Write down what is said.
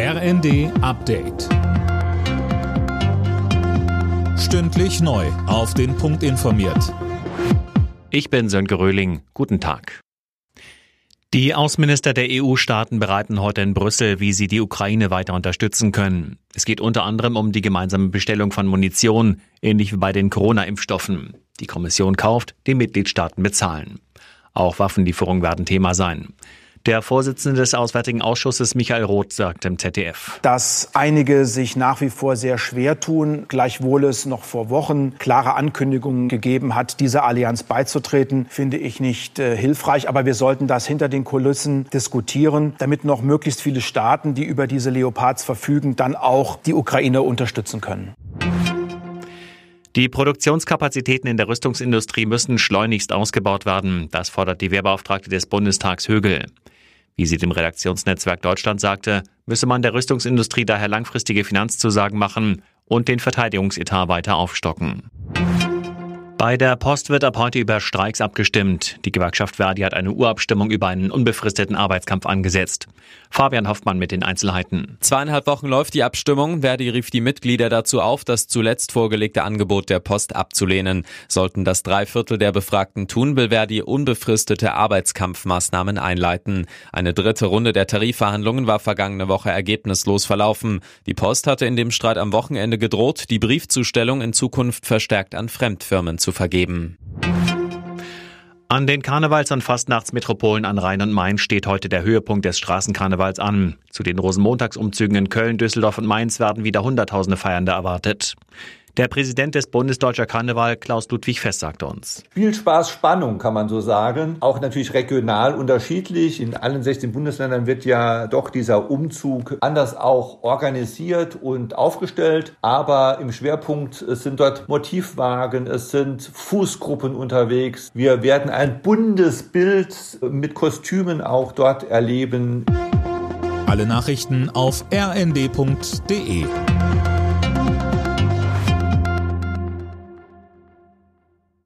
RND Update. Stündlich neu. Auf den Punkt informiert. Ich bin Sönke Röhling. Guten Tag. Die Außenminister der EU-Staaten bereiten heute in Brüssel, wie sie die Ukraine weiter unterstützen können. Es geht unter anderem um die gemeinsame Bestellung von Munition, ähnlich wie bei den Corona-Impfstoffen. Die Kommission kauft, die Mitgliedstaaten bezahlen. Auch Waffenlieferungen werden Thema sein. Der Vorsitzende des Auswärtigen Ausschusses Michael Roth sagt im ZDF, dass einige sich nach wie vor sehr schwer tun, gleichwohl es noch vor Wochen klare Ankündigungen gegeben hat, dieser Allianz beizutreten, finde ich nicht äh, hilfreich. Aber wir sollten das hinter den Kulissen diskutieren, damit noch möglichst viele Staaten, die über diese Leopards verfügen, dann auch die Ukraine unterstützen können. Die Produktionskapazitäten in der Rüstungsindustrie müssen schleunigst ausgebaut werden. Das fordert die Wehrbeauftragte des Bundestags Högel. Wie sie dem Redaktionsnetzwerk Deutschland sagte, müsse man der Rüstungsindustrie daher langfristige Finanzzusagen machen und den Verteidigungsetat weiter aufstocken. Bei der Post wird ab heute über Streiks abgestimmt. Die Gewerkschaft Verdi hat eine Urabstimmung über einen unbefristeten Arbeitskampf angesetzt. Fabian Hoffmann mit den Einzelheiten. Zweieinhalb Wochen läuft die Abstimmung. Verdi rief die Mitglieder dazu auf, das zuletzt vorgelegte Angebot der Post abzulehnen. Sollten das Dreiviertel der Befragten tun, will Verdi unbefristete Arbeitskampfmaßnahmen einleiten. Eine dritte Runde der Tarifverhandlungen war vergangene Woche ergebnislos verlaufen. Die Post hatte in dem Streit am Wochenende gedroht, die Briefzustellung in Zukunft verstärkt an Fremdfirmen zu zu vergeben. An den Karnevals- und Fastnachtsmetropolen an Rhein und Main steht heute der Höhepunkt des Straßenkarnevals an. Zu den Rosenmontagsumzügen in Köln, Düsseldorf und Mainz werden wieder Hunderttausende Feiernde erwartet. Der Präsident des Bundesdeutscher Karneval, Klaus Ludwig Fest, sagte uns. Spielspaß, Spannung kann man so sagen. Auch natürlich regional unterschiedlich. In allen 16 Bundesländern wird ja doch dieser Umzug anders auch organisiert und aufgestellt. Aber im Schwerpunkt es sind dort Motivwagen, es sind Fußgruppen unterwegs. Wir werden ein buntes Bild mit Kostümen auch dort erleben. Alle Nachrichten auf rnd.de